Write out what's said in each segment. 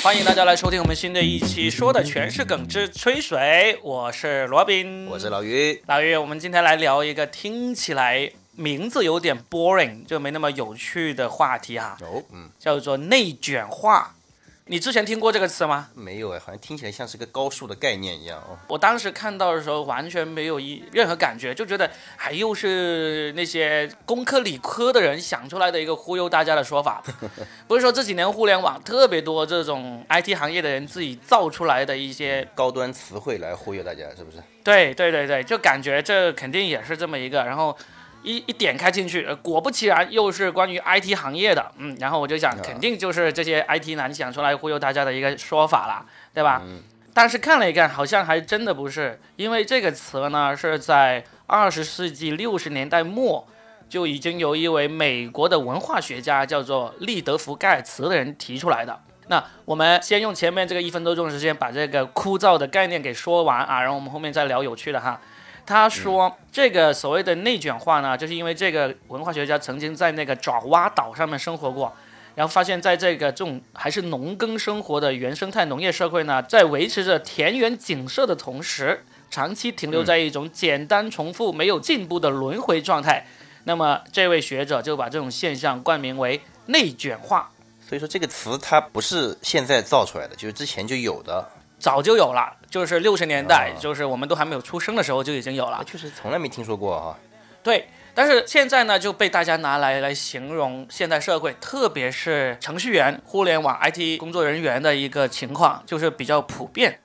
欢迎大家来收听我们新的一期，说的全是梗之吹水。我是罗宾，我是老于。老于，我们今天来聊一个听起来名字有点 boring，就没那么有趣的话题哈，哦，嗯，叫做内卷化。你之前听过这个词吗？没有哎，好像听起来像是个高数的概念一样哦。我当时看到的时候完全没有一任何感觉，就觉得哎又是那些工科理科的人想出来的一个忽悠大家的说法，不是说这几年互联网特别多这种 IT 行业的人自己造出来的一些高端词汇来忽悠大家，是不是？对对对对，就感觉这肯定也是这么一个，然后一一点开进去，呃果不其然又是关于 IT 行业的，嗯，然后我就想，肯定就是这些 IT 男想出来忽悠大家的一个说法啦，对吧？但是看了一看，好像还真的不是，因为这个词呢是在二十世纪六十年代末就已经由一位美国的文化学家叫做利德福盖茨的人提出来的。那我们先用前面这个一分多钟的时间把这个枯燥的概念给说完啊，然后我们后面再聊有趣的哈。他说，这个所谓的内卷化呢，就是因为这个文化学家曾经在那个爪哇岛上面生活过，然后发现，在这个这种还是农耕生活的原生态农业社会呢，在维持着田园景色的同时，长期停留在一种简单重复、没有进步的轮回状态。那么，这位学者就把这种现象冠名为内卷化。所以说这个词它不是现在造出来的，就是之前就有的。早就有了，就是六十年代，啊就是我们都还没有出生的时候就已经有了啊，。确实从来没听说过哈。对，但是现在呢就被大家拿来来形容现代社会，特别是程序员、互联网 IT 工作人员的一个情况，就是比较普遍。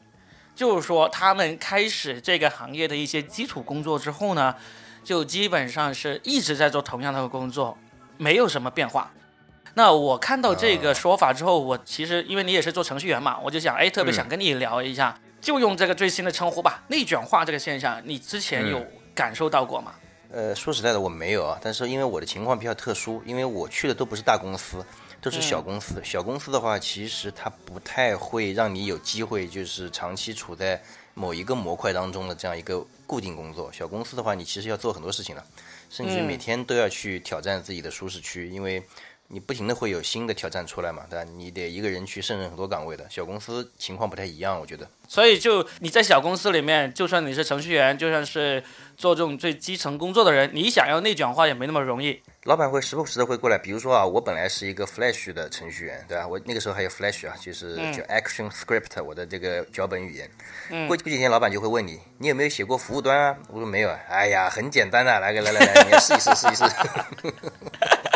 就是说，他们开始这个行业的一些基础工作之后呢，就基本上是一直在做同样的工作，没有什么变化。那我看到这个说法之后，我其实因为你也是做程序员嘛，我就想，哎，特别想跟你聊一下，就用这个最新的称呼吧，内卷化这个现象，你之前有感受到过吗？呃，说实在的，我没有啊，但是因为我的情况比较特殊，因为我去的都不是大公司，都是小公司。小公司的话，其实它不太会让你有机会，就是长期处在某一个模块当中的这样一个固定工作。小公司的话，你其实要做很多事情的，甚至每天都要去挑战自己的舒适区，因为你不停的会有新的挑战出来嘛，对吧？你得一个人去胜任很多岗位的。小公司情况不太一样，我觉得。所以就你在小公司里面，就算你是程序员，就算是做这种最基层工作的人，你想要内卷化也没那么容易。老板会时不时的会过来，比如说啊，我本来是一个 Flash 的程序员，对吧？我那个时候还有 Flash 啊，就是叫 Action Script，我的这个脚本语言。过过几天，老板就会问你，你有没有写过服务端啊？我说没有啊。哎呀，很简单的，来个来来来，你试一试，试一试。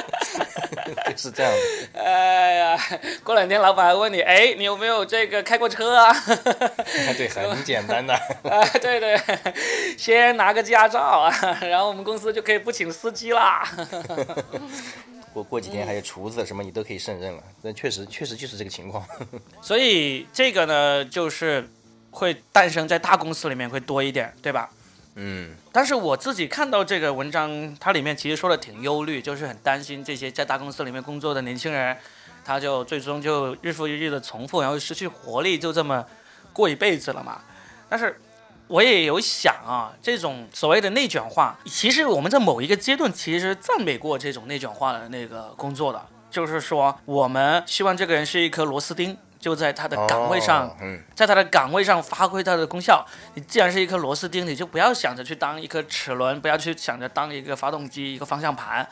是这样的，哎呀，过两天老板还问你，哎，你有没有这个开过车啊？对，很简单的。啊，对对，先拿个驾照啊，然后我们公司就可以不请司机啦。过过几天还有厨子什么，你都可以胜任了。但确实确实就是这个情况。所以这个呢，就是会诞生在大公司里面会多一点，对吧？嗯，但是我自己看到这个文章，它里面其实说的挺忧虑，就是很担心这些在大公司里面工作的年轻人，他就最终就日复一日的重复，然后失去活力，就这么过一辈子了嘛。但是我也有想啊，这种所谓的内卷化，其实我们在某一个阶段其实赞美过这种内卷化的那个工作的，就是说我们希望这个人是一颗螺丝钉。就在他的岗位上，哦嗯，在他的岗位上发挥他的功效。你既然是一颗螺丝钉，你就不要想着去当一颗齿轮，不要去想着当一个发动机、一个方向盘。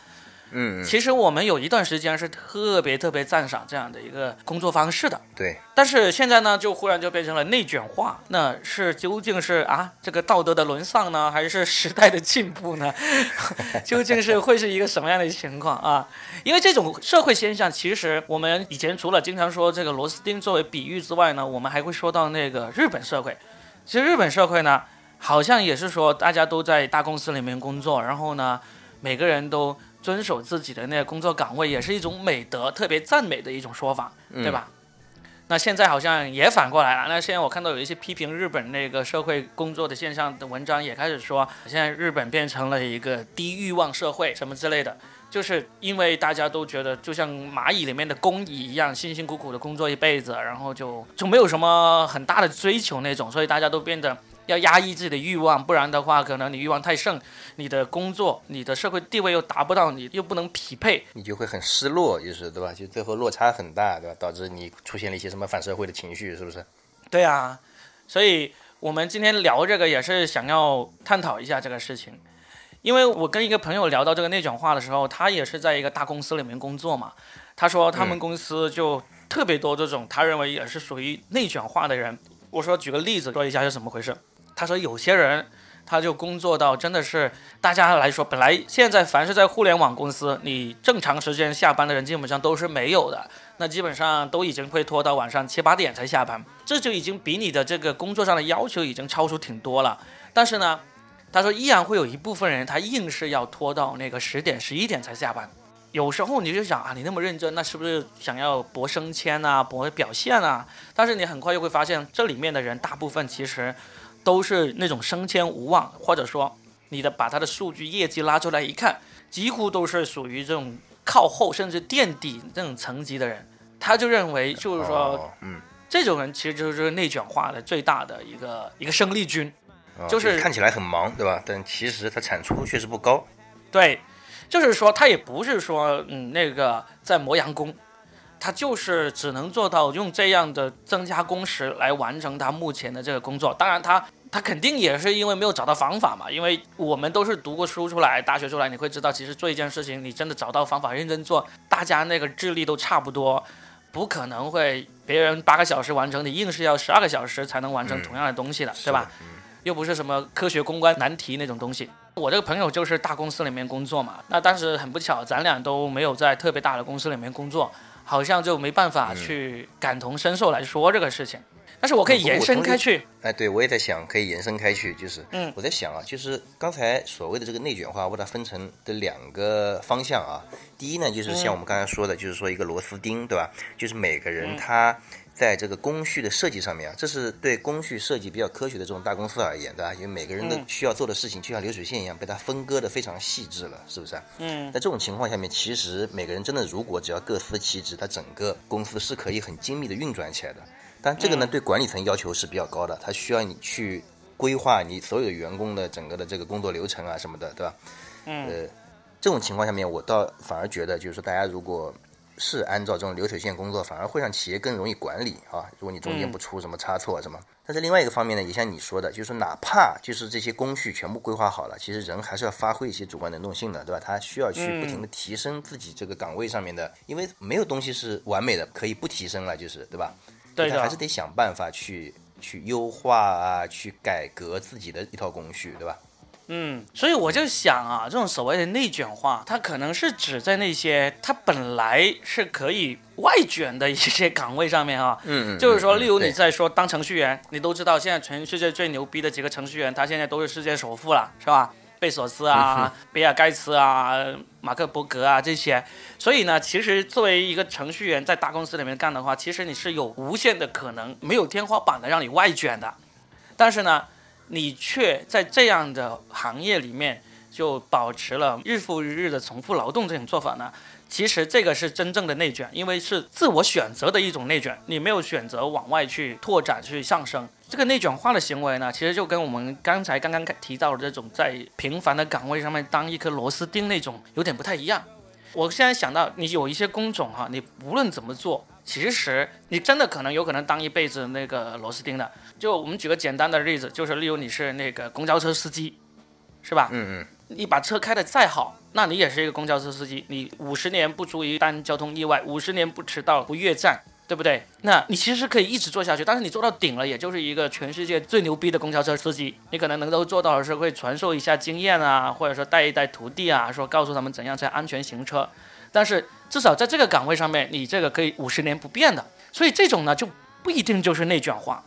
嗯，嗯其实我们有一段时间是特别特别赞赏这样的一个工作方式的，对，但是现在呢，就忽然就变成了内卷化。那是究竟是啊这个道德的沦丧呢，还是时代的进步呢？究竟是会是一个什么样的情况啊？因为这种社会现象，其实我们以前除了经常说这个螺丝钉作为比喻之外呢，我们还会说到那个日本社会。其实日本社会呢，好像也是说大家都在大公司里面工作，然后呢，每个人都遵守自己的那个工作岗位，也是一种美德，特别赞美的一种说法，对吧？那现在好像也反过来了。那现在我看到有一些批评日本那个社会工作的现象的文章，也开始说，现在日本变成了一个低欲望社会什么之类的，就是因为大家都觉得就像蚂蚁里面的工蚁一样，辛辛苦苦的工作一辈子，然后就就没有什么很大的追求那种，所以大家都变得要压抑自己的欲望，不然的话，可能你欲望太盛，你的工作、你的社会地位又达不到，你又不能匹配，你就会很失落，就是对吧？就最后落差很大，对吧？导致你出现了一些什么反社会的情绪，是不是？对啊，所以我们今天聊这个也是想要探讨一下这个事情，因为我跟一个朋友聊到这个内卷化的时候，他也是在一个大公司里面工作嘛，他说他们公司就特别多这种，他认为也是属于内卷化的人。我说举个例子说一下是怎么回事。他说有些人他就工作到真的是大家来说，本来现在凡是在互联网公司，你正常时间下班的人基本上都是没有的，那基本上都已经会拖到晚上七八点才下班，这就已经比你的这个工作上的要求已经超出挺多了。但是呢，他说依然会有一部分人他硬是要拖到那个十点十一点才下班。有时候你就想啊，你那么认真，那是不是想要博升迁啊，博表现啊？但是你很快就会发现，这里面的人大部分其实都是那种升迁无望，或者说你的把他的数据业绩拉出来一看，几乎都是属于这种靠后甚至垫底这种层级的人。他就认为，就是说，嗯，这种人其实就是内卷化的最大的一个一个生力军，就是看起来很忙，对吧？但其实他产出确实不高。对。就是说，他也不是说，嗯，那个在磨洋工，他就是只能做到用这样的增加工时来完成他目前的这个工作。当然，他他肯定也是因为没有找到方法嘛。因为我们都是读过书出来，大学出来，你会知道，其实做一件事情，你真的找到方法，认真做，大家那个智力都差不多，不可能会别人八个小时完成，你硬是要十二个小时才能完成同样的东西的，对吧？又不是什么科学公关难题那种东西。我这个朋友就是大公司里面工作嘛，那当时很不巧，咱俩都没有在特别大的公司里面工作，好像就没办法去感同身受来说这个事情。但是我可以延伸开去。哎，对我也在想，可以延伸开去，就是，嗯，我在想啊，就是刚才所谓的这个内卷化，我把它分成的两个方向啊。第一呢，就是像我们刚才说的，就是说一个螺丝钉，对吧？就是每个人他。在这个工序的设计上面啊，这是对工序设计比较科学的这种大公司而言，对吧？因为每个人的需要做的事情就像流水线一样，被它分割的非常细致了，是不是？嗯。在这种情况下面，其实每个人真的如果只要各司其职，它整个公司是可以很精密的运转起来的。但这个呢，对管理层要求是比较高的，它需要你去规划你所有员工的整个的这个工作流程啊什么的，对吧？嗯。呃，这种情况下面，我倒反而觉得，就是说大家如果。是按照这种流水线工作，反而会让企业更容易管理啊。如果你中间不出什么差错什么，但是另外一个方面呢，也像你说的，就是哪怕就是这些工序全部规划好了，其实人还是要发挥一些主观能动性的，对吧？他需要去不停的提升自己这个岗位上面的，因为没有东西是完美的，可以不提升了，就是对吧？对他还是得想办法去去优化啊，去改革自己的一套工序，对吧？嗯，所以我就想啊，这种所谓的内卷化，它可能是指在那些它本来是可以外卷的一些岗位上面啊。嗯嗯。就是说，例如你在说当程序员，你都知道现在全世界最牛逼的几个程序员，他现在都是世界首富了，是吧？贝索斯啊，比尔盖茨啊，马克伯格啊这些。所以呢，其实作为一个程序员在大公司里面干的话，其实你是有无限的可能，没有天花板的让你外卷的。但是呢。你却在这样的行业里面就保持了日复一日的重复劳动这种做法呢？其实这个是真正的内卷，因为是自我选择的一种内卷，你没有选择往外去拓展、去上升。这个内卷化的行为呢，其实就跟我们刚才刚刚提到的这种在平凡的岗位上面当一颗螺丝钉那种有点不太一样。我现在想到，你有一些工种哈，你无论怎么做。其实你真的可能有可能当一辈子那个螺丝钉的。就我们举个简单的例子，就是例如你是那个公交车司机，是吧？嗯嗯。你把车开得再好，那你也是一个公交车司机。你五十年不出一单交通意外，五十年不迟到不越站，对不对？那你其实可以一直做下去。但是你做到顶了，也就是一个全世界最牛逼的公交车司机。你可能能够做到的是会传授一下经验啊，或者说带一带徒弟啊，说告诉他们怎样才安全行车。但是至少在这个岗位上面，你这个可以五十年不变的，所以这种呢就不一定就是内卷化，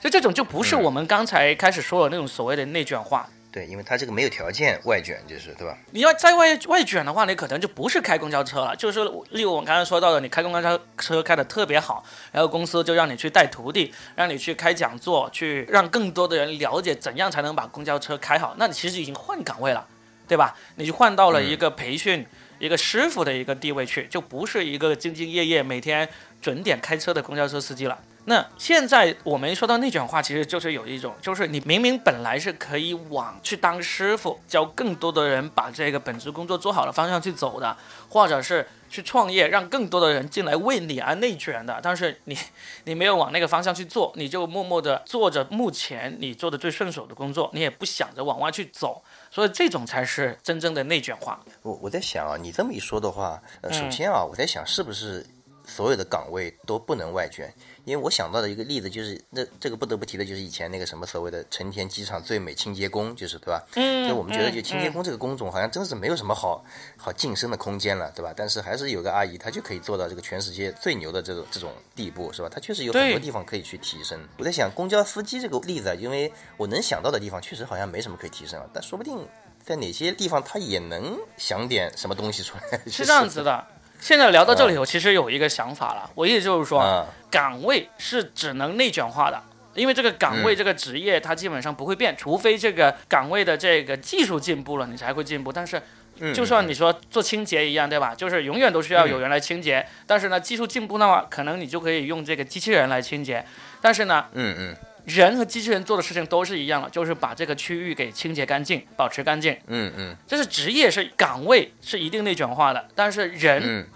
所以这种就不是我们刚才开始说的那种所谓的内卷化。对，因为他这个没有条件外卷，就是对吧？你要在外外卷的话，你可能就不是开公交车了，就是例如我刚才说到的，你开公交车车开的特别好，然后公司就让你去带徒弟，让你去开讲座，去让更多的人了解怎样才能把公交车开好，那你其实已经换岗位了，对吧？你就换到了一个培训。一个师傅的一个地位去，就不是一个兢兢业业每天准点开车的公交车司机了。那现在我们说到内卷化，其实就是有一种，就是你明明本来是可以往去当师傅，教更多的人把这个本职工作做好的方向去走的，或者是去创业，让更多的人进来为你而内卷的，但是你 你没有往那个方向去做，你就默默的做着目前你做的最顺手的工作，你也不想着往外去走，所以这种才是真正的内卷化。我我在想啊，你这么一说的话，呃，首先啊，我在想是不是所有的岗位都不能外卷？因为我想到的一个例子就是，那这个不得不提的就是以前那个什么所谓的成田机场最美清洁工，就是对吧？嗯，就我们觉得就清洁工这个工种好像真是没有什么好好晋升的空间了，对吧？但是还是有个阿姨，她就可以做到这个全世界最牛的这种这种地步，是吧？她确实有很多地方可以去提升。我在想公交司机这个例子啊，因为我能想到的地方确实好像没什么可以提升了，但说不定在哪些地方他也能想点什么东西出来。是这样子的。现在聊到这里，我其实有一个想法了。我意思就是说，岗位是只能内卷化的，因为这个岗位这个职业它基本上不会变，除非这个岗位的这个技术进步了，你才会进步。但是，就算你说做清洁一样，对吧？就是永远都需要有人来清洁。但是呢，技术进步的话，可能你就可以用这个机器人来清洁。但是呢，嗯嗯。人和机器人做的事情都是一样的，就是把这个区域给清洁干净，保持干净。嗯嗯，这是职业是岗位是一定内卷化的，但是人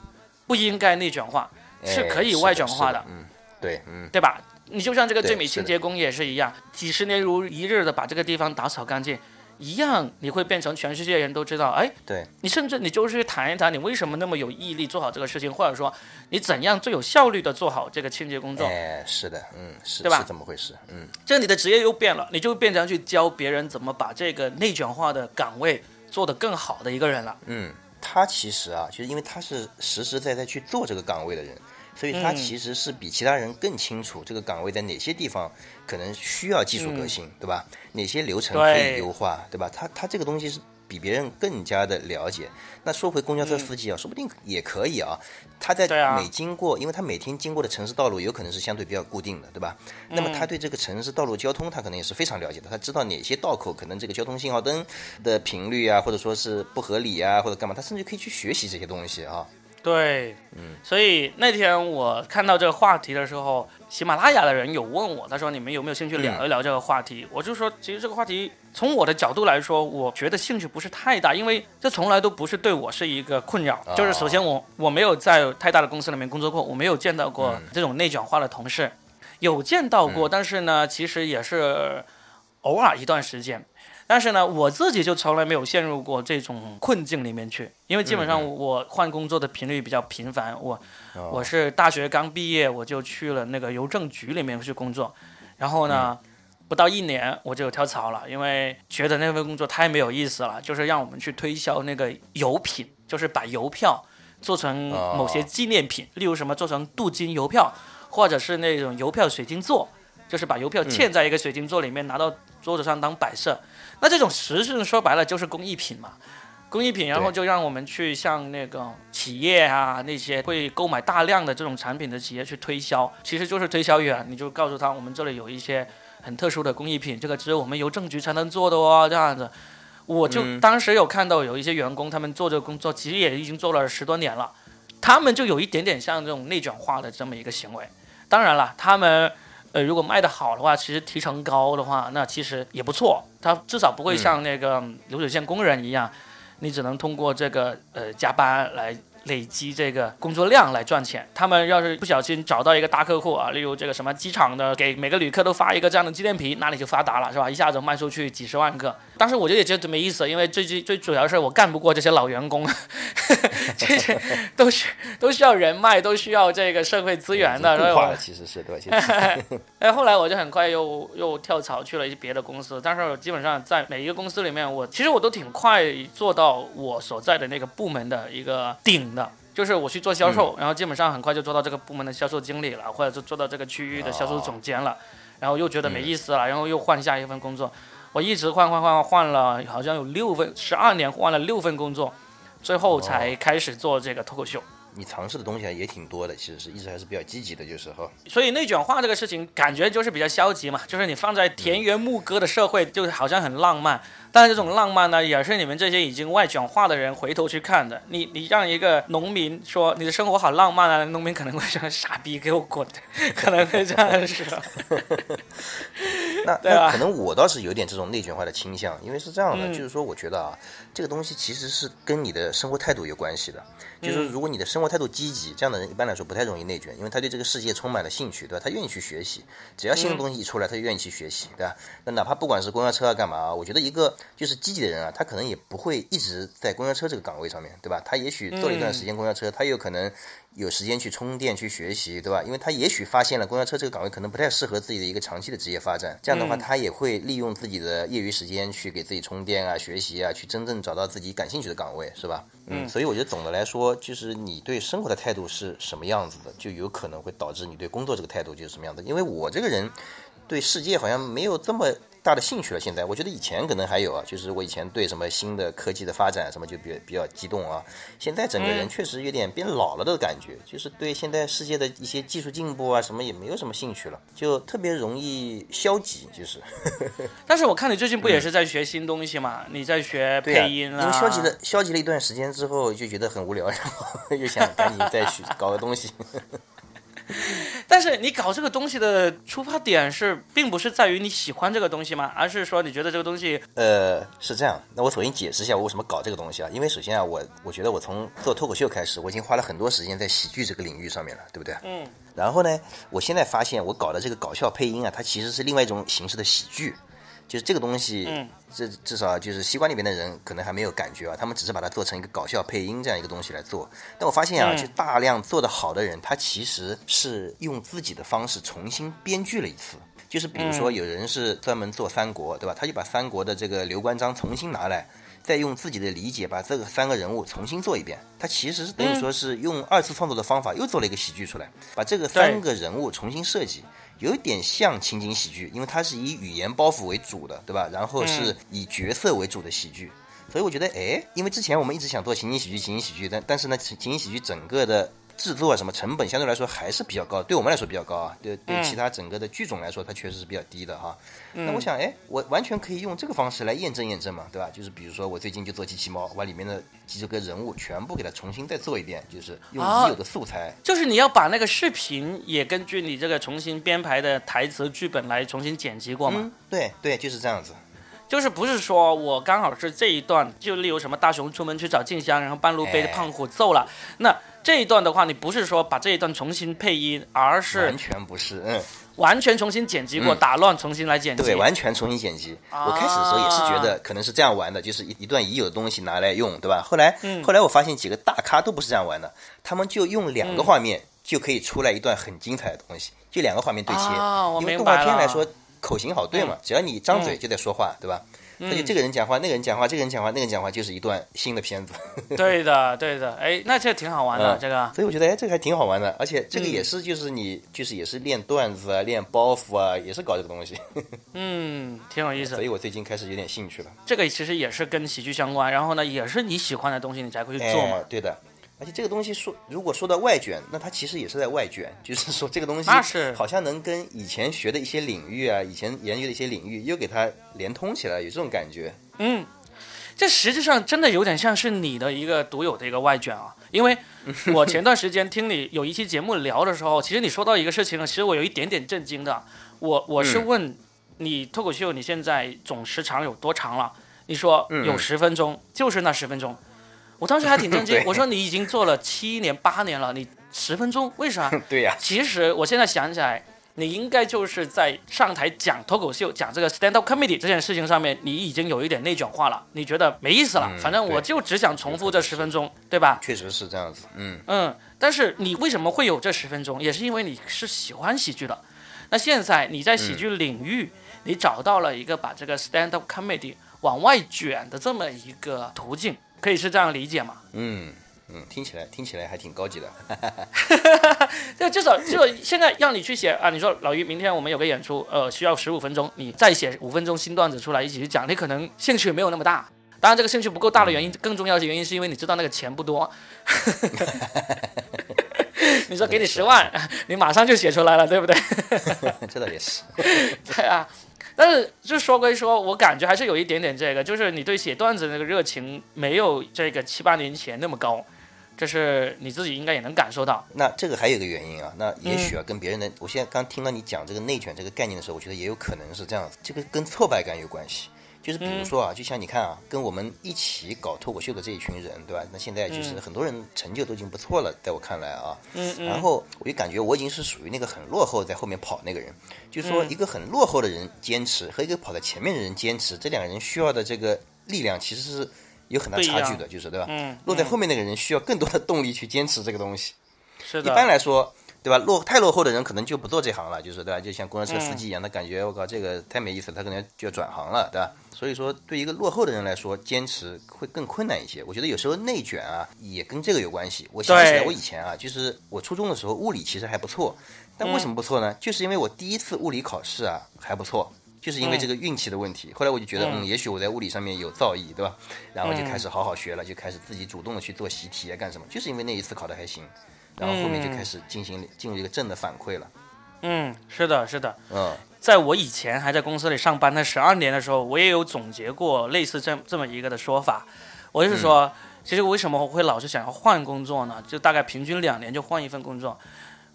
不应该内卷化，是可以外卷化的。嗯，对，嗯，对吧？你就像这个最美清洁工也是一样，几十年如一日的把这个地方打扫干净。一样，你会变成全世界人都知道。哎，对你，甚至你就是谈一谈，你为什么那么有毅力做好这个事情，或者说你怎样最有效率的做好这个清洁工作？哎，是的，嗯，是，对吧？是怎么回事，嗯。这你的职业又变了，你就变成去教别人怎么把这个内卷化的岗位做得更好的一个人了。嗯，他其实啊，就是因为他是实实在在去做这个岗位的人。所以他其实是比其他人更清楚这个岗位在哪些地方可能需要技术革新，对吧？哪些流程可以优化，对吧？他他这个东西是比别人更加的了解。那说回公交车司机啊，说不定也可以啊。他在每经过，因为他每天经过的城市道路有可能是相对比较固定的，对吧？那么他对这个城市道路交通，他可能也是非常了解的。他知道哪些道口可能这个交通信号灯的频率啊，或者说是不合理啊，或者干嘛，他甚至可以去学习这些东西啊。对，嗯，所以那天我看到这个话题的时候，喜马拉雅的人有问我，他说你们有没有兴趣聊一聊这个话题？我就说，其实这个话题从我的角度来说，我觉得兴趣不是太大，因为这从来都不是对我是一个困扰。就是首先我我没有在太大的公司里面工作过，我没有见到过这种内卷化的同事，有见到过，但是呢，其实也是偶尔一段时间。但是呢，我自己就从来没有陷入过这种困境里面去，因为基本上我换工作的频率比较频繁。我我是大学刚毕业，我就去了那个邮政局里面去工作，然后呢，不到一年我就跳槽了，因为觉得那份工作太没有意思了，就是让我们去推销那个邮品，就是把邮票做成某些纪念品，例如什么做成镀金邮票，或者是那种邮票水晶座，就是把邮票嵌在一个水晶座里面，拿到桌子上当摆设。那这种实质说白了就是工艺品嘛，工艺品，然后就让我们去向那个企业啊那些会购买大量的这种产品的企业去推销，其实就是推销员，你就告诉他我们这里有一些很特殊的工艺品，这个只有我们邮政局才能做的哦，这样子。我就当时有看到有一些员工，他们做这个工作其实也已经做了十多年了，他们就有一点点像这种内卷化的这么一个行为。当然了，他们。呃，如果卖的好的话，其实提成高的话，那其实也不错。他至少不会像那个流水线工人一样，你只能通过这个呃加班来。累积这个工作量来赚钱。他们要是不小心找到一个大客户啊，例如这个什么机场的，给每个旅客都发一个这样的纪念品，那你就发达了，是吧？一下子卖出去几十万个。当时我就也觉得没意思，因为最最最主要是我干不过这些老员工，这些都是都需要人脉，都需要这个社会资源的。固化其实是对。哎，后来我就很快又又跳槽去了一些别的公司，但是基本上在每一个公司里面，我其实我都挺快做到我所在的那个部门的一个顶。的，就是我去做销售，然后基本上很快就做到这个部门的销售经理了，或者是做到这个区域的销售总监了，然后又觉得没意思了，然后又换下一份工作，我一直换换换换了，好像有六份，十二年换了六份工作，最后才开始做这个脱口秀。你尝试的东西也挺多的，其实是一直还是比较积极的，就是哈。所以内卷化这个事情，感觉就是比较消极嘛，就是你放在田园牧歌的社会，就好像很浪漫。但是这种浪漫呢，也是你们这些已经外卷化的人回头去看的。你你让一个农民说你的生活好浪漫啊，农民可能会说傻逼给我滚，可能会这样说。那 对吧那可能我倒是有点这种内卷化的倾向，因为是这样的，就是说我觉得啊，这个东西其实是跟你的生活态度有关系的。就是如果你的生活态度积极，这样的人一般来说不太容易内卷，因为他对这个世界充满了兴趣，对吧？他愿意去学习，只要新的东西一出来，他就愿意去学习，对吧？那哪怕不管是公交车啊干嘛啊，我觉得一个就是积极的人啊，他可能也不会一直在公交车这个岗位上面，对吧？他也许做了一段时间公交车，他有可能有时间去充电、去学习，对吧？因为他也许发现了公交车这个岗位可能不太适合自己的一个长期的职业发展，这样的话，他也会利用自己的业余时间去给自己充电啊、学习啊，去真正找到自己感兴趣的岗位，是吧？嗯，所以我觉得总的来说，就是你对生活的态度是什么样子的，就有可能会导致你对工作这个态度就是什么样子。因为我这个人对世界好像没有这么大的兴趣了。现在我觉得以前可能还有啊，就是我以前对什么新的科技的发展什么就比比较激动啊。现在整个人确实有点变老了的感觉，就是对现在世界的一些技术进步啊什么也没有什么兴趣了，就特别容易消极，就是。但是我看你最近不也是在学新东西嘛？你在学、配音啊，因为消极的消极了一段时间之后，就觉得很无聊，然后 又想赶紧再去搞个东西。但是你搞这个东西的出发点是，并不是在于你喜欢这个东西吗？而是说你觉得这个东西，呃，是这样。那我首先解释一下我为什么搞这个东西啊？因为首先啊，我我觉得我从做脱口秀开始，我已经花了很多时间在喜剧这个领域上面了，对不对？嗯。然后呢，我现在发现我搞的这个搞笑配音啊，它其实是另外一种形式的喜剧。就是这个东西，嗯至至少就是西瓜里边的人可能还没有感觉啊，他们只是把它做成一个搞笑配音这样一个东西来做。但我发现啊，嗯就大量做得好的人，他其实是用自己的方式重新编剧了一次。就是比如说，有人是专门做三国，对吧？他就把三国的这个刘关张重新拿来，再用自己的理解把这个三个人物重新做一遍。他其实是等于说是用二次创作的方法又做了一个喜剧出来，把这个三个人物重新设计。有点像情景喜剧，因为它是以语言包袱为主的，对吧？然后是以角色为主的喜剧，所以我觉得，哎，因为之前我们一直想做情景喜剧，情景喜剧，但但是呢，情情景喜剧整个的制作啊什么成本相对来说还是比较高，对我们来说比较高啊，对对其他整个的剧种来说，它确实是比较低的哈。那我想，哎，我完全可以用这个方式来验证验证嘛，对吧？就是比如说我最近就做机器猫，把里面的几个人物全部给它重新再做一遍，就是用已有的素材。就是你要把那个视频也根据你这个重新编排的台词剧本来重新剪辑过嘛？嗯，对对，就是这样子。就是不是说我刚好是这一段，就例如什么大雄出门去找静香，然后半路被哎胖虎揍了，那这一段的话，你不是说把这一段重新配音，而是完全不是，嗯。完全重新剪辑过，嗯打乱重新来剪辑。对，完全重新剪辑。我开始的时候也是觉得可能是这样玩的，就是一一段已有的东西拿来用，对吧？后来，后来我发现几个大咖都不是这样玩的，他们就用两个画面就可以出来一段很精彩的东西，就两个画面对切。因为动画片来说，口型好对嘛，只要你张嘴嗯就在说话，对吧？他就这个人讲话，那个人讲话，这个人讲话，那个人讲话，就是一段新的片子。对的，对的，哎，那这挺好玩的，嗯这个。所以我觉得，哎，这个还挺好玩的，而且这个嗯也是，就是你，就是也是练段子啊，练包袱啊，也是搞这个东西。嗯，挺有意思所。以我最近开始有点兴趣了。这个其实也是跟喜剧相关，然后呢，也是你喜欢的东西，你才会去做嘛哎。对的，而且这个东西说，如果说到外卷，那它其实也是在外卷，就是说这个东西那是好像能跟以前学的一些领域啊，以前研究的一些领域又给它连通起来，有这种感觉。嗯，这实际上真的有点像是你的一个独有的一个外卷啊，因为我前段时间听你有一期节目聊的时候，其实你说到一个事情呢，其实我有一点点震惊的。我我是嗯问你脱口秀你现在总时长有多长了？你说嗯有十分钟，就是那十分钟。我当时还挺震惊，我说你已经做了七年八年了，你十分钟为啥？对呀、其实我现在想起来，你应该就是在上台讲脱口秀、讲这个 stand up comedy 这件事情上面，你已经有一点内卷化了，你觉得没意思了。嗯反正我就只想重复这十分钟，对吧？确实是这样子。嗯，嗯，但是你为什么会有这十分钟？也是因为你是喜欢喜剧的。那现在你在喜剧领域，你找到了一个把这个 stand up comedy 往外卷的这么一个途径，可以是这样理解吗？嗯嗯，听起来听起来还挺高级的。就至少就现在让你去写啊，你说老于，明天我们有个演出，呃，需要十五分钟，你再写五分钟新段子出来一起去讲，你可能兴趣没有那么大。当然，这个兴趣不够大的原因，更重要的原因是因为你知道那个钱不多。你说给你十万，你马上就写出来了，对不对？这倒也是。对啊，但是就说归说，我感觉还是有一点点这个，就是你对写段子那个热情没有这个七八年前那么高，这是你自己应该也能感受到。那这个还有一个原因啊，那也许啊跟别人的，我现在刚听到你讲这个内卷这个概念的时候，我觉得也有可能是这样子，这个跟挫败感有关系。就是比如说啊，就像你看啊，跟我们一起搞脱口秀的这一群人，对吧？那现在就是很多人成就都已经不错了，在我看来啊，嗯嗯。然后我就感觉我已经是属于那个很落后，在后面跑那个人。就是说，一个很落后的人坚持和一个跑在前面的人坚持，这两个人需要的这个力量其实是有很大差距的，就是对吧？嗯。落在后面那个人需要更多的动力去坚持这个东西。是的。一般来说。对吧？落太落后的人可能就不做这行了，就是对吧？就像公交车司机一样，他感觉我靠这个太没意思，他可能就要转行了，对吧？所以说，对一个落后的人来说，坚持会更困难一些。我觉得有时候内卷啊，也跟这个有关系。我想起来，我以前啊，就是我初中的时候物理其实还不错，但为什么不错呢？就是因为我第一次物理考试啊还不错，就是因为这个运气的问题。后来我就觉得，嗯，也许我在物理上面有造诣，对吧？然后就开始好好学了，就开始自己主动的去做习题啊，干什么？就是因为那一次考的还行。然后后面就开始进行进入一个正的反馈了。嗯，是的，是的。嗯，在我以前还在公司里上班的十二年的时候，我也有总结过类似这这么一个的说法。我就是说，其实为什么我会老是想要换工作呢？就大概平均两年就换一份工作。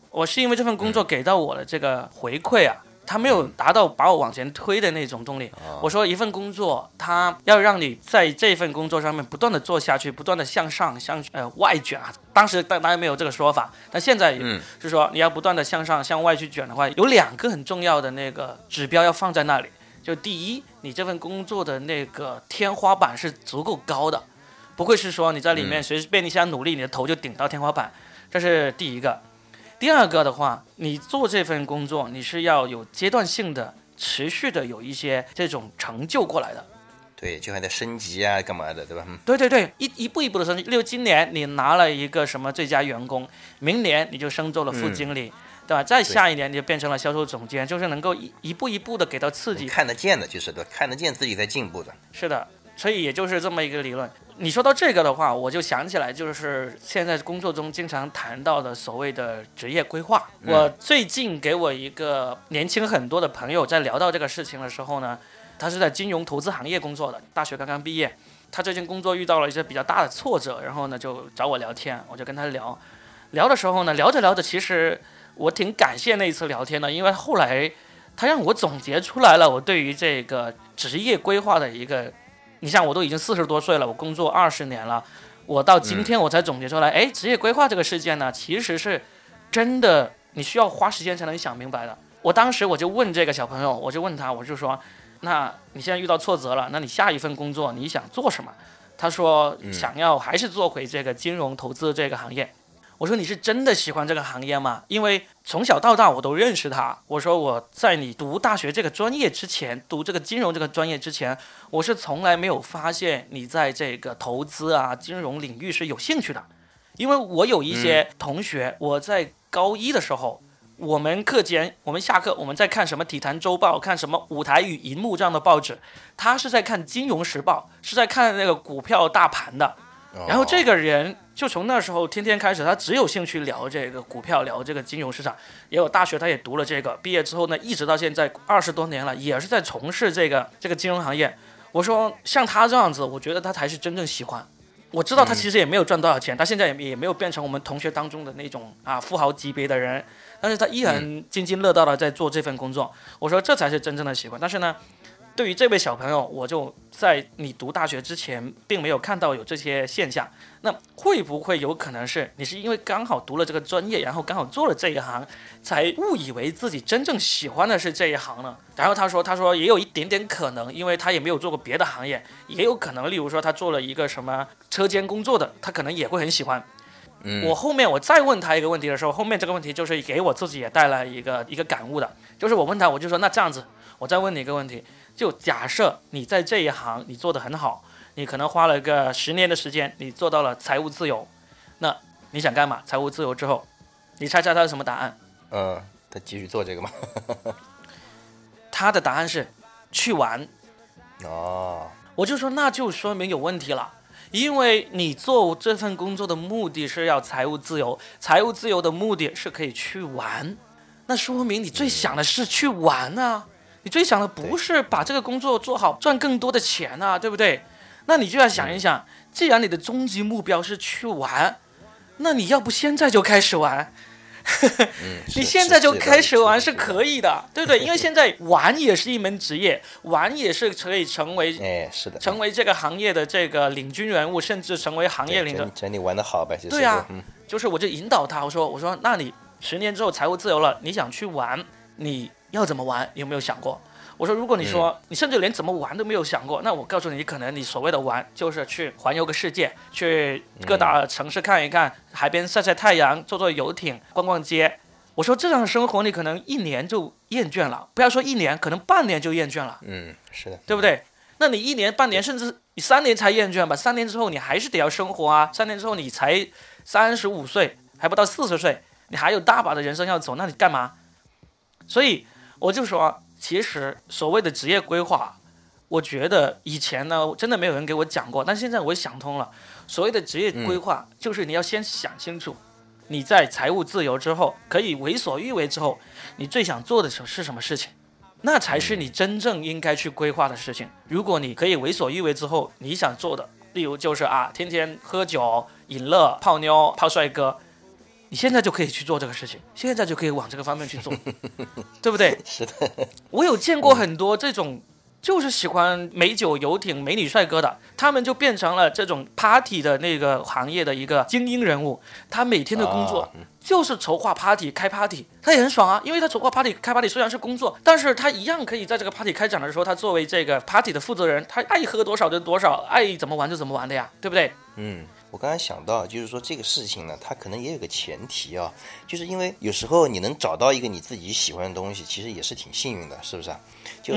我是因为这份工作给到我的这个回馈啊。他没有达到把我往前推的那种动力。我说一份工作，他要让你在这份工作上面不断的做下去，不断的向上向呃外卷啊。当时当然没有这个说法，但现在是说你要不断的向上向外去卷的话，有两个很重要的那个指标要放在那里。就第一，你这份工作的那个天花板是足够高的，不会是说你在里面随便一下努力，你的头就顶到天花板。这是第一个。第二个的话，你做这份工作，你是要有阶段性的、持续的有一些这种成就过来的。对，就还在升级啊，干嘛的，对吧？对对对，一一步一步的升级。例如今年你拿了一个什么最佳员工，明年你就升做了副经理，对吧？再下一年你就变成了销售总监，就是能够一一步一步的给到刺激，看得见的，就是对，看得见自己在进步的。是的，所以也就是这么一个理论。你说到这个的话，我就想起来，就是现在工作中经常谈到的所谓的职业规划。我最近给我一个年轻很多的朋友在聊到这个事情的时候呢，他是在金融投资行业工作的，大学刚刚毕业，他最近工作遇到了一些比较大的挫折，然后呢就找我聊天，我就跟他聊，聊的时候呢，聊着聊着，其实我挺感谢那一次聊天的，因为后来他让我总结出来了我对于这个职业规划的一个。你像我都已经四十多岁了，我工作二十年了，我到今天我才总结出来，哎，职业规划这个事件呢，其实是真的，你需要花时间才能想明白的。我当时我就问这个小朋友，我就问他，我就说，那你现在遇到挫折了，那你下一份工作你想做什么？他说想要还是做回这个金融投资这个行业。我说你是真的喜欢这个行业吗？因为从小到大我都认识他。我说我在你读大学这个专业之前，读这个金融这个专业之前，我是从来没有发现你在这个投资啊金融领域是有兴趣的。因为我有一些同学，我在高一的时候，我们课间我们下课我们在看什么体坛周报，看什么舞台与银幕这样的报纸，他是在看金融时报，是在看那个股票大盘的。然后这个人就从那时候天天开始，他只有兴趣聊这个股票，聊这个金融市场。也有大学，他也读了这个。毕业之后呢，一直到现在二十多年了，也是在从事这个这个金融行业。我说像他这样子，我觉得他才是真正喜欢。我知道他其实也没有赚多少钱，他现在也也没有变成我们同学当中的那种啊富豪级别的人，但是他依然津津乐道的在做这份工作。我说这才是真正的喜欢。但是呢。对于这位小朋友，我就在你读大学之前，并没有看到有这些现象。那会不会有可能是你是因为刚好读了这个专业，然后刚好做了这一行，才误以为自己真正喜欢的是这一行呢？然后他说，他说也有一点点可能，因为他也没有做过别的行业，也有可能，例如说他做了一个什么车间工作的，他可能也会很喜欢。嗯我后面我再问他一个问题的时候，后面这个问题就是给我自己也带来一个一个感悟的，就是我问他，我就说那这样子，我再问你一个问题。就假设你在这一行你做得很好，你可能花了个十年的时间，你做到了财务自由，那你想干嘛？财务自由之后，你猜猜他是什么答案？嗯，他继续做这个吗？他的答案是去玩。哦，我就说那就说明有问题了，因为你做这份工作的目的是要财务自由，财务自由的目的是可以去玩，那说明你最想的是去玩啊。你最想的不是把这个工作做好，赚更多的钱啊，对不对？那你就要想一想，既然你的终极目标是去玩，那你要不现在就开始玩？你现在就开始玩是可以的，对不对？因为现在 玩也是一门职业，玩也是可以成为，哎，是的，成为这个行业的这个领军人物，甚至成为行业领军。只要你玩的好呗，就是对啊，就是我就引导他，我说我说，那你十年之后财务自由了，你想去玩，你要怎么玩？有没有想过？我说，如果你说你甚至连怎么玩都没有想过，那我告诉你，可能你所谓的玩就是去环游个世界，去各大城市看一看，海边晒晒太阳，坐坐游艇，逛逛街。我说这样的生活你可能一年就厌倦了，不要说一年，可能半年就厌倦了。嗯，是的，对不对？那你一年、半年，甚至你三年才厌倦吧？三年之后你还是得要生活啊！三年之后你才三十五岁，还不到四十岁，你还有大把的人生要走，那你干嘛？所以我就说。其实所谓的职业规划，我觉得以前呢真的没有人给我讲过，但现在我想通了。所谓的职业规划，就是你要先想清楚，你在财务自由之后，可以为所欲为之后，你最想做的是是什么事情，那才是你真正应该去规划的事情。如果你可以为所欲为之后，你想做的，例如就是啊，天天喝酒、饮乐、泡妞、泡帅哥。你现在就可以去做这个事情，现在就可以往这个方面去做，对不对？是的，我有见过很多这种，就是喜欢美酒、游艇、美女、帅哥的，他们就变成了这种 party 的那个行业的一个精英人物。他每天的工作就是筹划 party、开 party，他也很爽啊，因为他筹划 party、开 party 虽然是工作，但是他一样可以在这个 party 开展的时候，他作为这个 party 的负责人，他爱喝多少就多少，爱怎么玩就怎么玩的呀，对不对？嗯。我刚才想到，就是说这个事情呢，它可能也有个前提啊，就是因为有时候你能找到一个你自己喜欢的东西，其实也是挺幸运的，是不是啊？就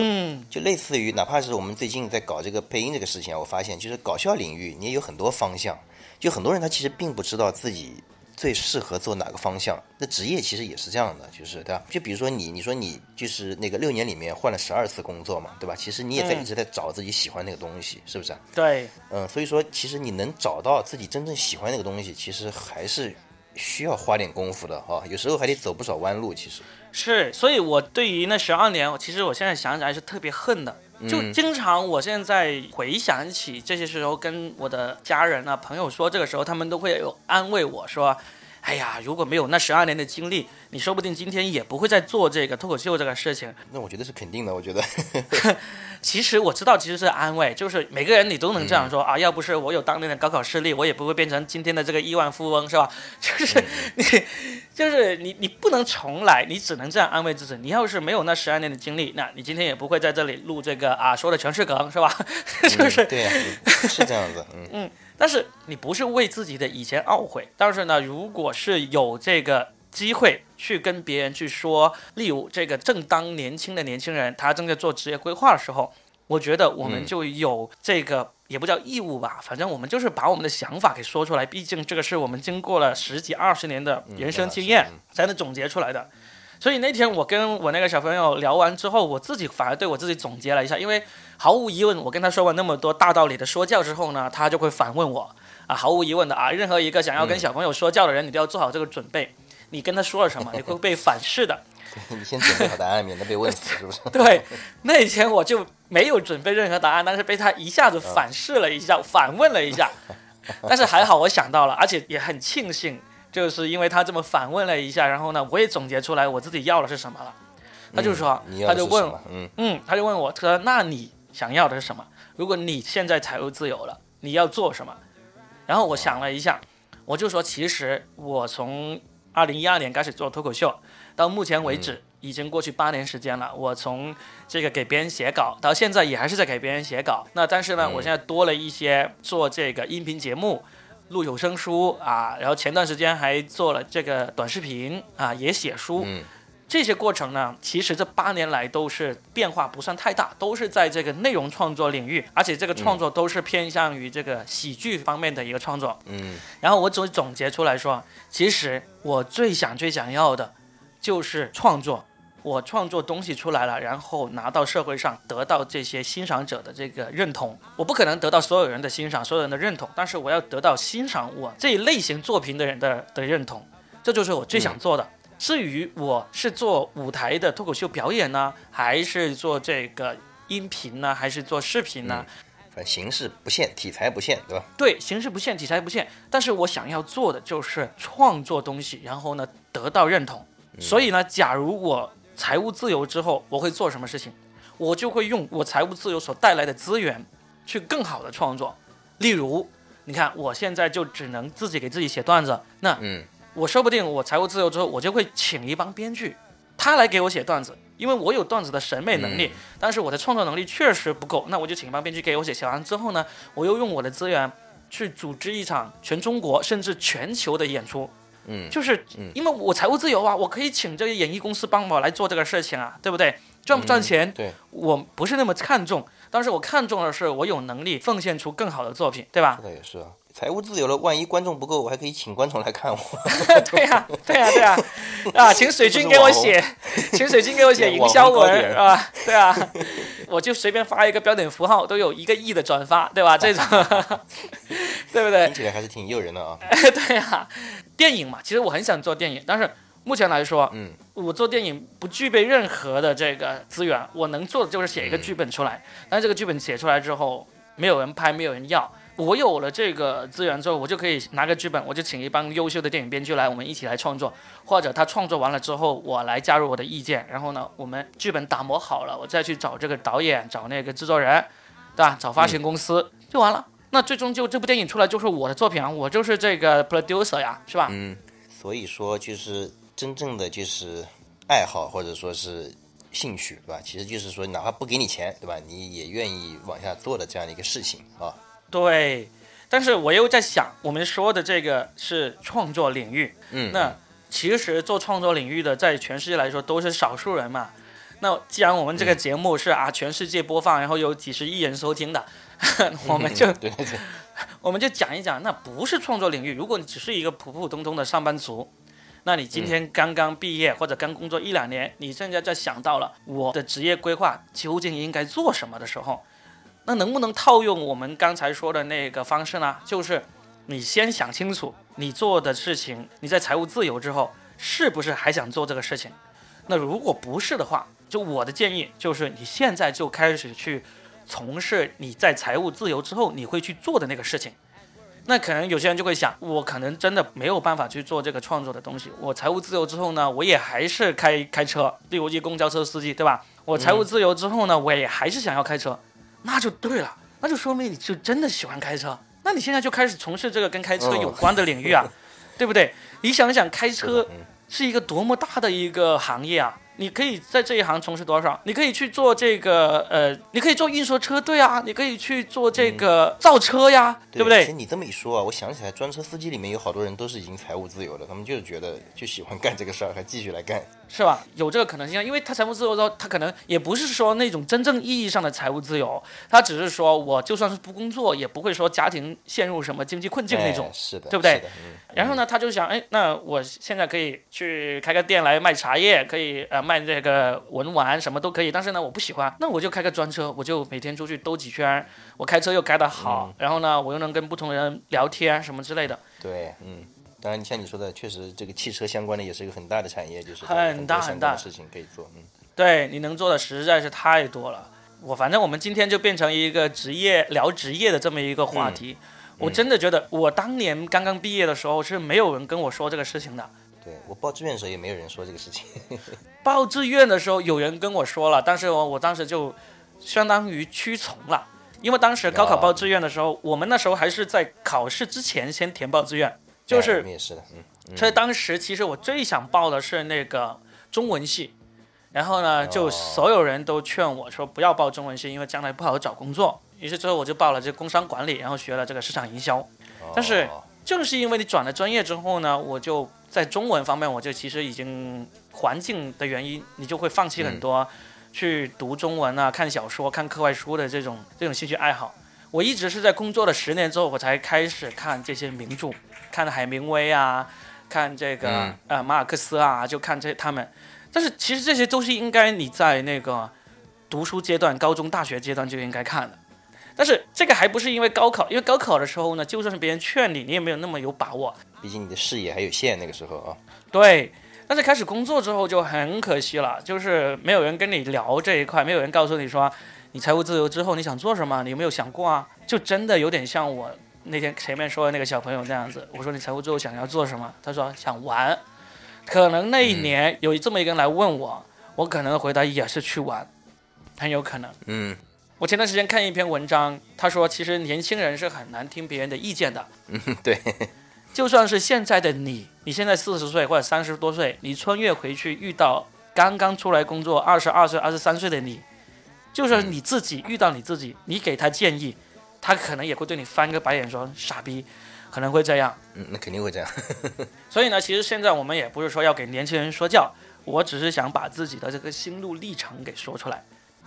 就类似于，哪怕是我们最近在搞这个配音这个事情啊，我发现就是搞笑领域，你也有很多方向，就很多人他其实并不知道自己。最适合做哪个方向？那职业其实也是这样的，就是对吧？就比如说你，你说你就是那个六年里面换了十二次工作嘛，对吧？其实你也在一直在找自己喜欢那个东西，是不是？对，嗯，所以说其实你能找到自己真正喜欢那个东西，其实还是需要花点功夫的哈，有时候还得走不少弯路。其实是，所以我对于那十二年，其实我现在想起来是特别恨的。就经常，我现在回想起这些时候，跟我的家人啊、朋友说，这个时候他们都会有安慰我说：“哎呀，如果没有那十二年的经历，你说不定今天也不会再做这个脱口秀这个事情。”那我觉得是肯定的，我觉得。其实我知道，其实是安慰，就是每个人你都能这样说啊。要不是我有当年的高考失利，我也不会变成今天的这个亿万富翁，是吧？就是你，就是你，你不能重来，你只能这样安慰自己。你要是没有那十二年的经历，那你今天也不会在这里录这个啊，说的全是梗，是吧？就是对，啊是这样子，嗯嗯。但是你不是为自己的以前懊悔，但是呢，如果是有这个。机会去跟别人去说，例如这个正当年轻的年轻人，他正在做职业规划的时候，我觉得我们就有这个也不叫义务吧，反正我们就是把我们的想法给说出来。毕竟这个是我们经过了十几二十年的人生经验才能总结出来的。所以那天我跟我那个小朋友聊完之后，我自己反而对我自己总结了一下，因为毫无疑问，我跟他说完那么多大道理的说教之后呢，他就会反问我啊，毫无疑问的啊，任何一个想要跟小朋友说教的人，你都要做好这个准备。你跟他说了什么？你会被反噬的。你先准备好答案，免得被问死，是不是？对，那以前我就没有准备任何答案，但是被他一下子反噬了一下，反问了一下。但是还好我想到了，而且也很庆幸，就是因为他这么反问了一下，然后呢，我也总结出来我自己要的是什么了。他就说，他就问，嗯嗯，他就问我，他说：“那你想要的是什么？如果你现在财务自由了，你要做什么？”然后我想了一下，我就说，其实我从二零一二年开始做脱口秀，到目前为止已经过去八年时间了。我从这个给别人写稿，到现在也还是在给别人写稿。那但是呢，我现在多了一些做这个音频节目，录有声书啊，然后前段时间还做了这个短视频啊，也写书。这些过程呢，其实这八年来都是变化不算太大，都是在这个内容创作领域，而且这个创作都是偏向于这个喜剧方面的一个创作。嗯，然后我总总结出来说，其实我最想最想要的，就是创作。我创作东西出来了，然后拿到社会上，得到这些欣赏者的这个认同。我不可能得到所有人的欣赏，所有人的认同，但是我要得到欣赏我这一类型作品的人的的认同，这就是我最想做的。至于我是做舞台的脱口秀表演呢，还是做这个音频呢，还是做视频呢？反正形式不限，题材不限，对吧？对，形式不限，题材不限，但是我想要做的就是创作东西，然后呢得到认同。所以呢，假如我财务自由之后，我会做什么事情？我就会用我财务自由所带来的资源，去更好的创作。例如，你看我现在就只能自己给自己写段子，那嗯，我说不定我财务自由之后，我就会请一帮编剧，他来给我写段子，因为我有段子的审美能力，但是我的创作能力确实不够，那我就请一帮编剧给我写，写完之后呢，我又用我的资源去组织一场全中国甚至全球的演出。嗯就是因为我财务自由啊，我可以请这个演艺公司帮我来做这个事情啊，对不对？赚不赚钱，对，我不是那么看重，但是我看中的是我有能力奉献出更好的作品，对吧？那也是啊。财务自由了，万一观众不够，我还可以请观众来看我。对呀、对呀、对呀、啊，请水军给我写，请水军给我写营销文啊，对啊，我就随便发一个标点符号，都有一个亿的转发，对吧？这种，对不对听？起来还是挺诱人的啊。对呀、电影嘛，其实我很想做电影，但是目前来说，嗯，我做电影不具备任何的这个资源，我能做的就是写一个剧本出来，但是这个剧本写出来之后，没有人拍，没有人要。我有了这个资源之后，我就可以拿个剧本，我就请一帮优秀的电影编剧来，我们一起来创作，或者他创作完了之后，我来加入我的意见，然后呢，我们剧本打磨好了，我再去找这个导演，找那个制作人，对吧？找发行公司、就完了。那最终就这部电影出来就是我的作品啊，我就是这个 producer 呀，是吧？嗯，所以说就是真正的就是爱好或者说是兴趣，对吧？其实就是说哪怕不给你钱，对吧？你也愿意往下做的这样的一个事情啊。对，但是我又在想，我们说的这个是创作领域，嗯，那其实做创作领域的，在全世界来说都是少数人嘛。那既然我们这个节目是啊，全世界播放，然后有几十亿人收听的，我们就对对对，我们就讲一讲，那不是创作领域。如果你只是一个普普通通的上班族，那你今天刚刚毕业或者刚工作一两年，你现在在想到了我的职业规划究竟应该做什么的时候，那能不能套用我们刚才说的那个方式呢？就是你先想清楚你做的事情，你在财务自由之后是不是还想做这个事情？那如果不是的话，就我的建议就是你现在就开始去从事你在财务自由之后你会去做的那个事情。那可能有些人就会想，我可能真的没有办法去做这个创作的东西。我财务自由之后呢，我也还是开开车，例如一公交车司机，对吧？我财务自由之后呢，我也还是想要开车，那就对了，那就说明你就真的喜欢开车。那你现在就开始从事这个跟开车有关的领域啊，对不对？你想想，开车嗯是一个多么大的一个行业啊！你可以在这一行从事多少？你可以去做这个呃，你可以做运输车队啊，你可以去做这个造车呀，对不对？其实你这么一说啊，我想起来，专车司机里面有好多人都是已经财务自由的，他们就是觉得就喜欢干这个事儿，还继续来干。是吧？有这个可能性啊，因为他财务自由之后，他可能也不是说那种真正意义上的财务自由，他只是说我就算是不工作，也不会说家庭陷入什么经济困境那种哎。是的，对不对嗯然后呢，他就想，哎，那我现在可以去开个店来卖茶叶，可以呃卖这个文玩，什么都可以。但是呢，我不喜欢，那我就开个专车，我就每天出去兜几圈，我开车又开得好，嗯然后呢，我又能跟不同人聊天什么之类的。对，嗯。当然，像你说的，确实这个汽车相关的也是一个很大的产业，就是很大很大的事情可以做。嗯，对，你能做的实在是太多了。我反正我们今天就变成一个职业聊职业的这么一个话题。我真的觉得，我当年刚刚毕业的时候是没有人跟我说这个事情的。对我报志愿的时候也没有人说这个事情。报志愿的时候有人跟我说了，但是我我当时就相当于屈从了，因为当时高考报志愿的时候，我们那时候还是在考试之前先填报志愿，就是们也是的，嗯，所以当时其实我最想报的是那个中文系，然后呢，就哦所有人都劝我说不要报中文系，因为将来不好找工作。于是之后我就报了这工商管理，然后学了这个市场营销。但是哦正是因为你转了专业之后呢，我就在中文方面，我就其实已经环境的原因，你就会放弃很多去读中文啊、看小说、看课外书的这种这种兴趣爱好。我一直是在工作了十年之后，我才开始看这些名著，看海明威啊，看这个、嗯呃马尔克斯啊，就看这他们。但是其实这些都是应该你在那个读书阶段、高中、大学阶段就应该看的。但是这个还不是因为高考，因为高考的时候呢，就算是别人劝你，你也没有那么有把握。毕竟你的视野还有限，那个时候啊，对，但是开始工作之后就很可惜了，就是没有人跟你聊这一块，没有人告诉你说，你财务自由之后你想做什么，你有没有想过啊？就真的有点像我那天前面说的那个小朋友这样子。我说你财务最后想要做什么？他说想玩。可能那一年有这么一个人来问我，我可能回答也是去玩，很有可能。嗯我前段时间看一篇文章，他说其实年轻人是很难听别人的意见的。嗯，对，就算是现在的你，你现在四十岁或者三十多岁，你穿越回去遇到刚刚出来工作二十二岁、二十三岁的你，就算你自己遇到你自己，你给他建议，他可能也会对你翻个白眼说傻逼，可能会这样。嗯，那肯定会这样。所以呢，其实现在我们也不是说要给年轻人说教，我只是想把自己的这个心路历程给说出来。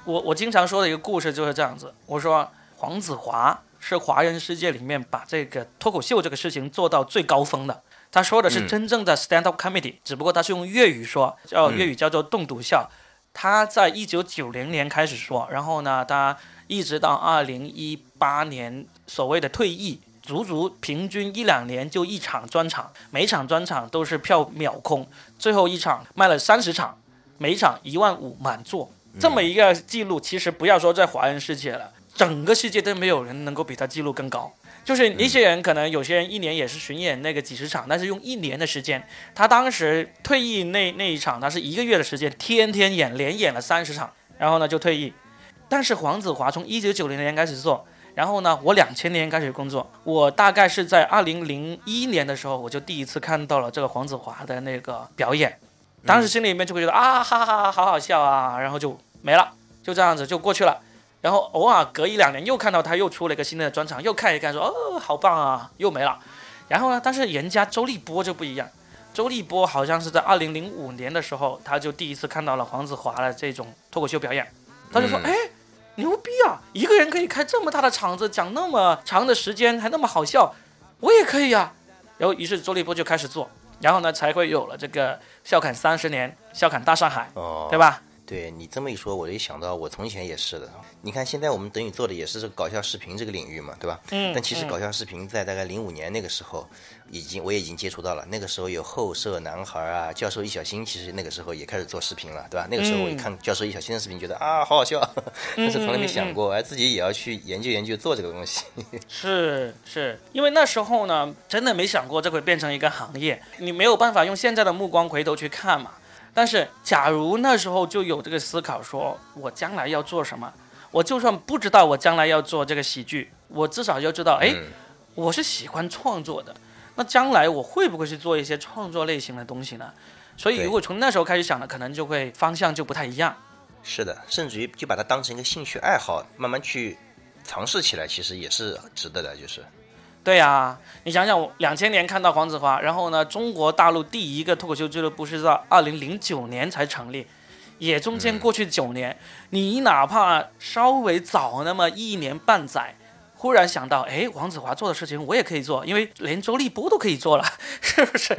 我我经常说的一个故事就是这样子，我说黄子华是华人世界里面把这个脱口秀这个事情做到最高峰的。他说的是真正的 stand up comedy，、只不过他是用粤语说，叫粤语叫做栋笃笑。他在一九九零年开始说，然后呢，他一直到二零一八年所谓的退役，足足平均一两年就一场专场，每场专场都是票秒空，最后一场卖了三十场，每场一万五满座，这么一个记录，其实不要说在华人世界了，整个世界都没有人能够比他记录更高。就是一些人可能有些人一年也是巡演那个几十场，但是用一年的时间，他当时退役那那一场，他是一个月的时间，天天演，连演了三十场，然后呢就退役。但是黄子华从一九九零年开始做，然后呢我两千年开始工作，我大概是在二零零一年的时候，我就第一次看到了这个黄子华的那个表演，当时心里面就会觉得啊哈哈哈，好好笑啊，然后就没了，就这样子就过去了。然后偶尔隔一两年又看到他又出了一个新的专场，又看一看说哦好棒啊，又没了。然后呢，但是人家周立波就不一样，周立波好像是在二零零五年的时候，他就第一次看到了黄子华的这种脱口秀表演，他就说嗯哎。牛逼啊！一个人可以开这么大的场子，讲那么长的时间，还那么好笑，我也可以呀、然后于是周立波就开始做，然后呢才会有了这个笑侃三十年，笑侃大上海，哦，对吧？对你这么一说，我就想到我从前也是的。你看，现在我们等于做的也是这个搞笑视频这个领域嘛，对吧？嗯但其实嗯搞笑视频在大概零五年那个时候，已经我也已经接触到了。那个时候有后舍男孩啊，教授易小星，其实那个时候也开始做视频了，对吧？那个时候我一嗯看教授易小星的视频，觉得啊好好笑，但是从来没想过，哎，自己也要去研究研究做这个东西。是是，因为那时候呢，真的没想过这会变成一个行业，你没有办法用现在的目光回头去看嘛。但是，假如那时候就有这个思考说，我将来要做什么，我就算不知道我将来要做这个喜剧，我至少要知道，哎，嗯我是喜欢创作的，那将来我会不会去做一些创作类型的东西呢？所以，如果从那时候开始想的，可能就会方向就不太一样。是的，甚至于就把它当成一个兴趣爱好，慢慢去尝试起来，其实也是值得的，就是。对呀、你想想，我两千年看到黄子华，然后呢，中国大陆第一个脱口秀俱乐部是在二零零九年才成立，也中间过去九年，你哪怕稍微早那么一年半载，忽然想到，哎，黄子华做的事情我也可以做，因为连周立波都可以做了，是不是？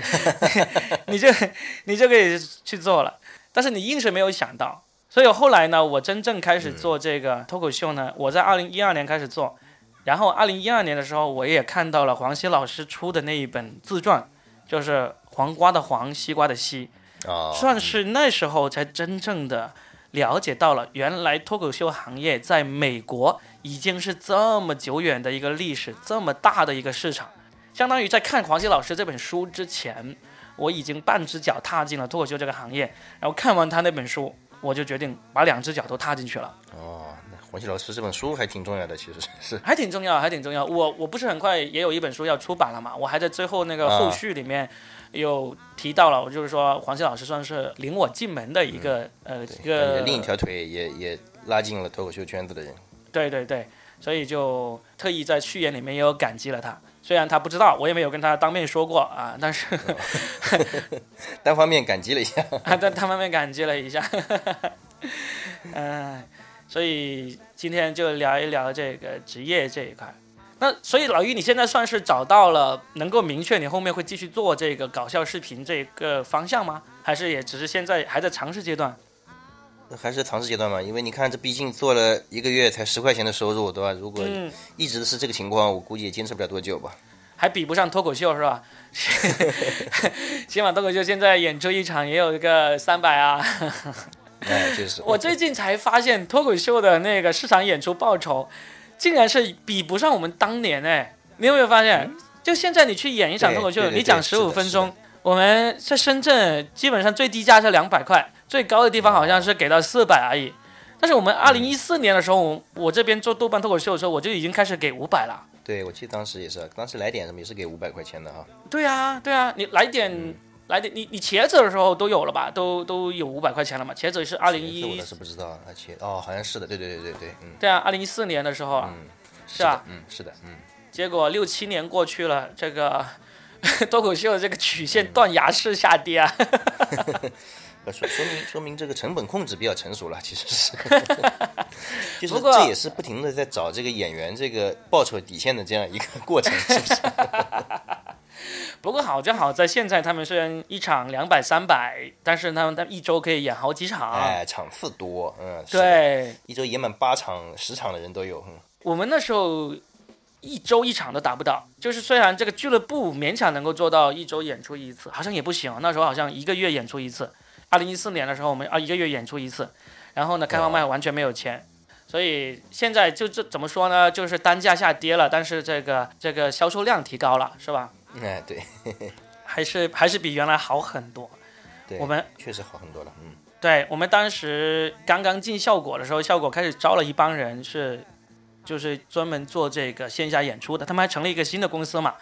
你就 你就可以去做了，但是你硬是没有想到。所以后来呢，我真正开始做这个脱口秀呢，我在二零一二年开始做，然后二零一二年的时候，我也看到了黄西老师出的那一本自传，就是黄瓜的黄，西瓜的西，哦，算是那时候才真正的了解到了，原来脱口秀行业在美国已经是这么久远的一个历史，这么大的一个市场。相当于在看黄西老师这本书之前，我已经半只脚踏进了脱口秀这个行业，然后看完他那本书，我就决定把两只脚都踏进去了。哦，那黄西老师这本书还挺重要的，其实是。还挺重要，还挺重要。我我不是很快也有一本书要出版了嘛，我还在最后那个后续里面有提到了，我就是说黄西老师算是领我进门的一个、呃一个另一条腿也也拉进了脱口秀圈子的人。对对对，所以就特意在序言里面也有感激了他。虽然他不知道，我也没有跟他当面说过啊，但是 单方面感激了一下。啊，单单方面感激了一下。嗯、所以今天就聊一聊这个职业这一块。那所以老于，你现在算是找到了能够明确你后面会继续做这个搞笑视频这个方向吗？还是也只是现在还在尝试阶段？还是尝试阶段嘛，因为你看，这毕竟做了一个月才十块钱的收入，对吧？如果嗯，一直是这个情况，我估计也坚持不了多久吧。还比不上脱口秀是吧？起码脱口秀现在演出一场也有一个三百啊。哎，就是我最近才发现脱口秀的那个市场演出报酬，竟然是比不上我们当年哎。你有没有发现？就现在你去演一场脱口秀，你讲十五分钟，我们在深圳基本上最低价是两百块，最高的地方好像是给到四百而已。但是我们二零一四年的时候，我这边做豆瓣脱口秀的时候，我就已经开始给五百了。对，我记得当时也是，当时来点什么也是给五百块钱的哈。对啊，对啊，你来点来点，你你茄子的时候都有了吧？都都有五百块钱了嘛？茄子是二零一，我倒是不知道啊，茄哦，好像是的，对对对对对，嗯。对啊，二零一四年的时候，嗯，是啊，嗯，是的，嗯。结果六七年过去了，这个 脱口秀的这个曲线断崖式下跌啊。说说明说明这个成本控制比较成熟了，其实是，就是这也是不停的在找这个演员这个报酬底线的这样一个过程，是不是？不过好就好在现在他们虽然一场两百三百，但是他们他一周可以演好几场，哎，场次多，嗯，对，一周演满八场十场的人都有。我们那时候一周一场都达不到，就是虽然这个俱乐部勉强能够做到一周演出一次，好像也不行，那时候好像一个月演出一次。二零一四年的时候，我们啊一个月演出一次，然后呢开放麦完全没有钱，所以现在就这怎么说呢？就是单价下跌了，但是这个这个销售量提高了，是吧？哎，对，还是还是比原来好很多。对，我们确实好很多了，嗯。对我们当时刚刚进效果的时候，效果开始招了一帮人，是就是专门做这个线下演出的，他们还成立一个新的公司嘛，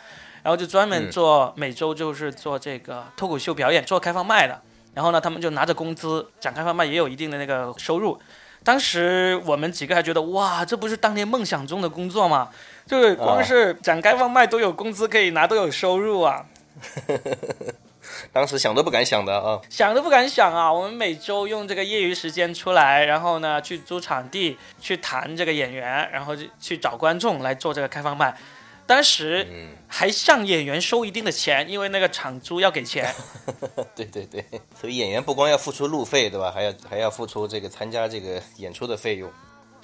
然后就专门做每周就是做这个脱口秀表演，做开放麦的。然后呢，他们就拿着工资讲开放麦，也有一定的那个收入。当时我们几个还觉得，哇，这不是当年梦想中的工作吗？就是光是讲开放麦都有工资可以拿，都有收入啊。当时想都不敢想的啊，想都不敢想啊。我们每周用这个业余时间出来，然后呢去租场地，去谈这个演员，然后去找观众来做这个开放麦。当时还向演员收一定的钱，因为那个场租要给钱。对对对，所以演员不光要付出路费，对吧？还要还要付出这个参加这个演出的费用。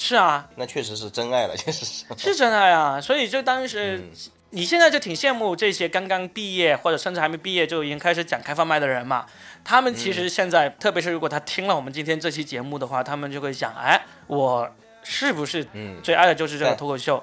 是啊，那确实是真爱了，确实是。是真爱啊！所以就当时，你现在就挺羡慕这些刚刚毕业或者甚至还没毕业就已经开始讲开放麦的人嘛。他们其实现在，特别是如果他听了我们今天这期节目的话，他们就会想：哎，我是不是最爱的就是这个脱口秀？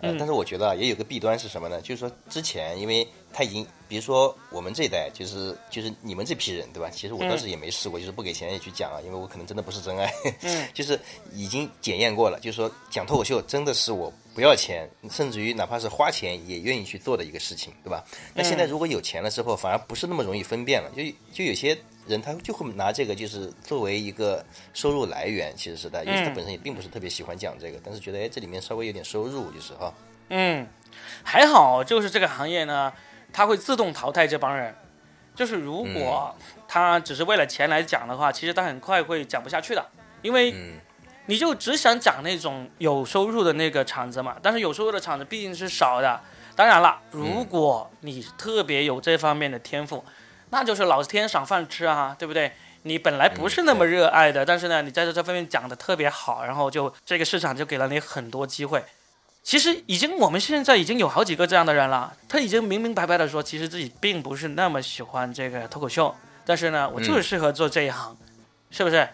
但是我觉得啊，也有个弊端是什么呢？就是说之前，因为他已经，比如说我们这一代，就是就是你们这批人，对吧？其实我当时也没试过，就是不给钱也去讲啊，因为我可能真的不是真爱。嗯。就是已经检验过了，就是说讲脱口秀真的是我不要钱，甚至于哪怕是花钱也愿意去做的一个事情，对吧？那现在如果有钱了之后，反而不是那么容易分辨了，就就有些。人他就会拿这个就是作为一个收入来源，其实是的，因为他本身也并不是特别喜欢讲这个，但是觉得哎这里面稍微有点收入就是哈。嗯，还好，就是这个行业呢，他会自动淘汰这帮人。就是如果他只是为了钱来讲的话，其实他很快会讲不下去的，因为你就只想讲那种有收入的那个场子嘛。但是有收入的场子毕竟是少的。当然了，如果你特别有这方面的天赋。那就是老天赏饭吃啊，对不对？你本来不是那么热爱的，但是呢，你在这这方面讲的特别好，然后就这个市场就给了你很多机会。其实已经我们现在已经有好几个这样的人了，他已经明明白白的说，其实自己并不是那么喜欢这个脱口秀，但是呢，我就是适合做这一行，是不是？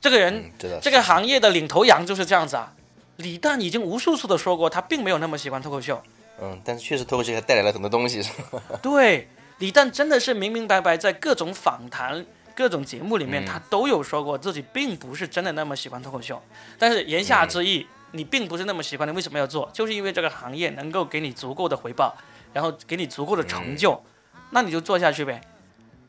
这个人，这个行业的领头羊就是这样子啊。李诞已经无数次的说过，他并没有那么喜欢脱口秀。嗯，但是确实脱口秀还带来了很多东西，是吧？对。李诞真的是明明白白，在各种访谈、各种节目里面，他都有说过自己并不是真的那么喜欢脱口秀。但是言下之意，你并不是那么喜欢，你为什么要做？就是因为这个行业能够给你足够的回报，然后给你足够的成就，那你就做下去呗，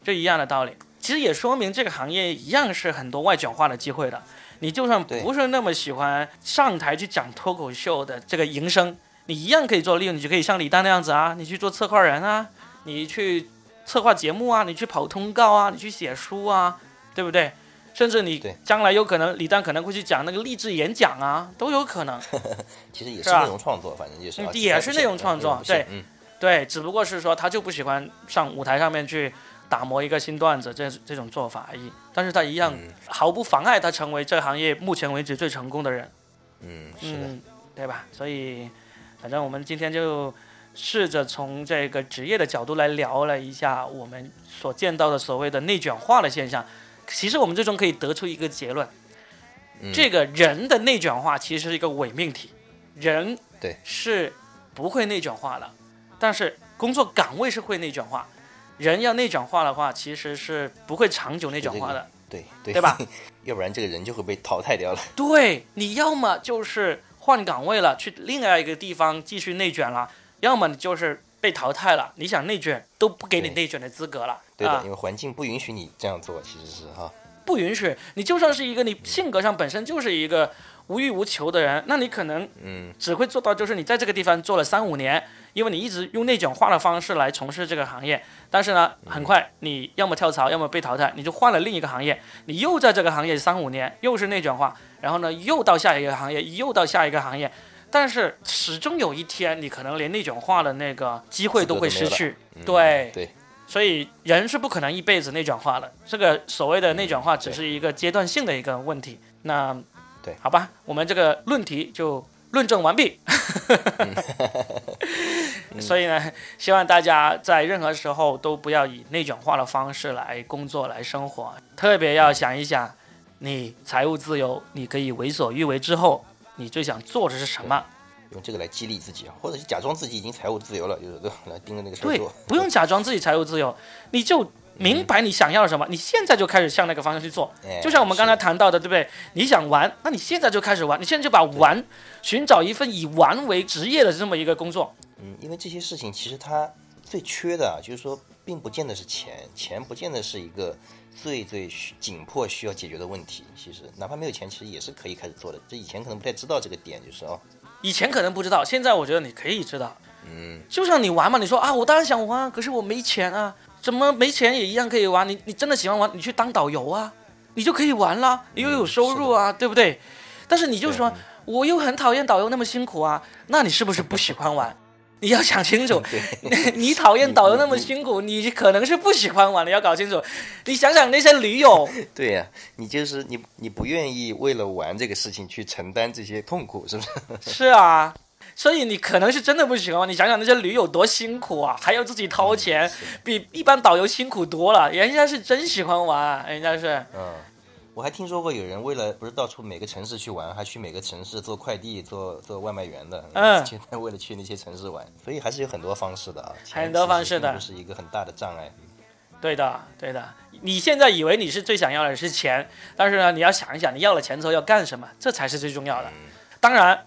这一样的道理。其实也说明这个行业一样是很多外卷化的机会的。你就算不是那么喜欢上台去讲脱口秀的这个营生，你一样可以做利用，你就可以像李诞那样子啊，你去做策划人啊。你去策划节目啊，你去跑通告啊，你去写书啊，对不对？甚至你将来有可能，李诞可能会去讲那个励志演讲啊，都有可能。其实也是内容创作，反正就是也是内容创作，对，对，只不过是说他就不喜欢上舞台上面去打磨一个新段子这这种做法而已。但是他一样毫不妨碍他成为这个行业目前为止最成功的人。嗯，是的，对吧？所以反正我们今天就。试着从这个职业的角度来聊了一下我们所见到的所谓的内卷化的现象。其实我们最终可以得出一个结论：嗯这个人的内卷化其实是一个伪命题，人对是不会内卷化的，但是工作岗位是会内卷化。人要内卷化的话，其实是不会长久内卷化的。对对对吧？要不然这个人就会被淘汰掉了。对，你要么就是换岗位了，去另外一个地方继续内卷了，要么你就是被淘汰了。你想内卷都不给你内卷的资格了，对的，啊因，为环境不允许你这样做，其实是哈。不允许。你就算是一个你性格上本身就是一个无欲无求的人，那你可能嗯，只会做到就是你在这个地方做了三五年，因为你一直用内卷化的方式来从事这个行业，但是呢，很快你要么跳槽，要么被淘汰，你就换了另一个行业，你又在这个行业三五年，又是内卷化，然后呢，又到下一个行业，又到下一个行业，但是始终有一天，你可能连内卷化的那个机会都会失去，嗯对。对，所以人是不可能一辈子内卷化的，这个所谓的内卷化只是一个阶段性的一个问题。那对。好吧，我们这个论题就论证完毕。所以呢，希望大家在任何时候都不要以内卷化的方式来工作、来生活，特别要想一想，你财务自由，你可以为所欲为之后，你最想做的是什么？用这个来激励自己，啊或者是假装自己已经财务自由了，有的 来盯着那个事儿对做。，不用假装自己财务自由，你就明白你想要什么，你现在就开始向那个方向去做。哎就像我们刚才谈到的，对不对？你想玩，那你现在就开始玩，你现在就把玩，寻找一份以玩为职业的这么一个工作。嗯，因为这些事情其实它最缺的啊，就是说，并不见得是钱，钱不见得是一个最最需紧迫需要解决的问题。其实哪怕没有钱，其实也是可以开始做的。这以前可能不太知道这个点，就是哦，以前可能不知道，现在我觉得你可以知道。嗯，就像你玩嘛，你说啊，我当然想玩，可是我没钱啊，怎么没钱也一样可以玩？你你真的喜欢玩，你去当导游啊，你就可以玩啦，你又有收入啊，对不对？但是你就说，我又很讨厌导游那么辛苦啊，那你是不是不喜欢玩？你要想清楚，你讨厌导游那么辛苦，你可能是不喜欢玩，你要搞清楚。你想想那些驴友，对呀、你就是你，你不愿意为了玩这个事情去承担这些痛苦，是不是？是啊，所以你可能是真的不喜欢玩。你想想那些驴友多辛苦啊，还要自己掏钱，比一般导游辛苦多了。人家是真喜欢玩，人家是。嗯，我还听说过有人为了不是到处每个城市去玩，还去每个城市做快递、做做外卖员的。嗯现在为了去那些城市玩，所以还是有很多方式的啊。很多方式的其实并不是一个很大的障碍。对的，对的。你现在以为你是最想要的是钱，但是呢，你要想一想，你要了钱之后要干什么，这才是最重要的。当然，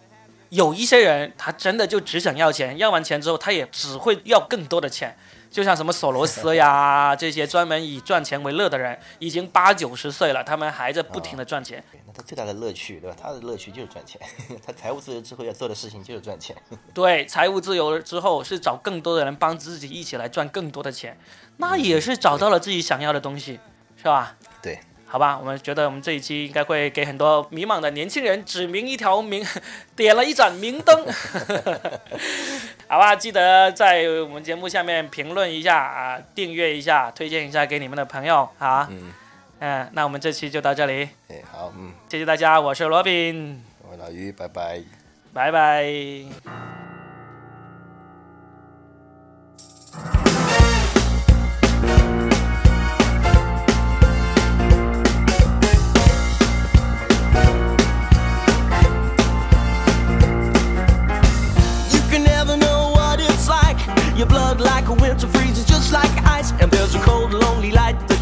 有一些人他真的就只想要钱，要完钱之后他也只会要更多的钱。就像什么索罗斯呀，这些专门以赚钱为乐的人，已经八九十岁了，他们还在不停的赚钱。对那他最大的乐趣，对吧？他的乐趣就是赚钱。他财务自由之后要做的事情就是赚钱。对，财务自由之后是找更多的人帮自己一起来赚更多的钱，那也是找到了自己想要的东西，是吧？对，好吧，我们觉得我们这一期应该会给很多迷茫的年轻人指明一条明，点了一盏明灯。好吧，记得在我们节目下面评论一下啊，订阅一下，推荐一下给你们的朋友。好，嗯，嗯，那我们这期就到这里，哎，好，嗯，谢谢大家，我是罗宾，我老于，拜拜。拜拜。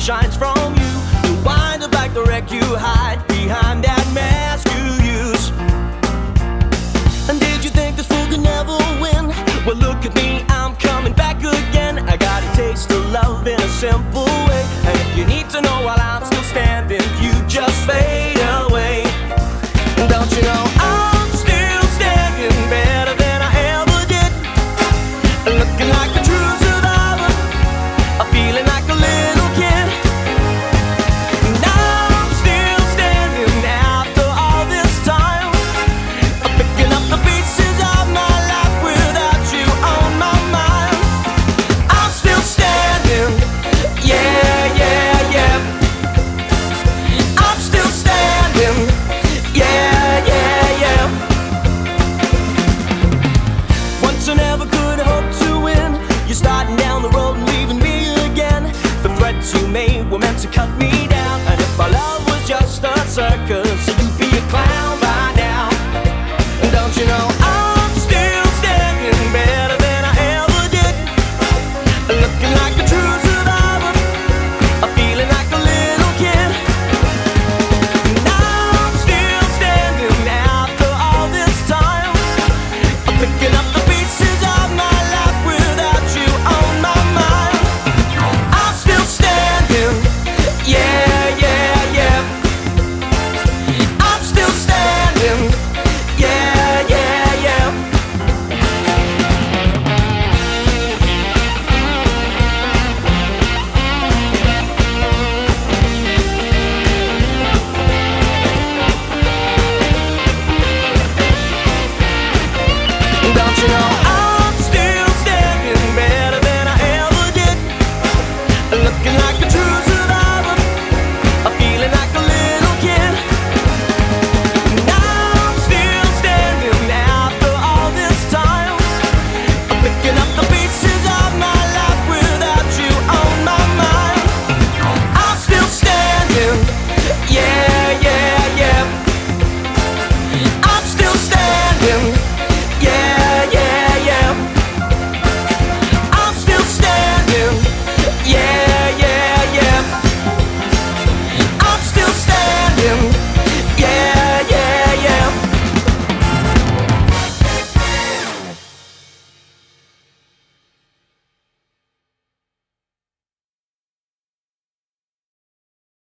Shines from you. You wind up like the wreck you hide behind that mask you use. And did you think this fool could never win? Well, look at me, I'm coming back again. I got a taste of love in a simple way. And if you need to know while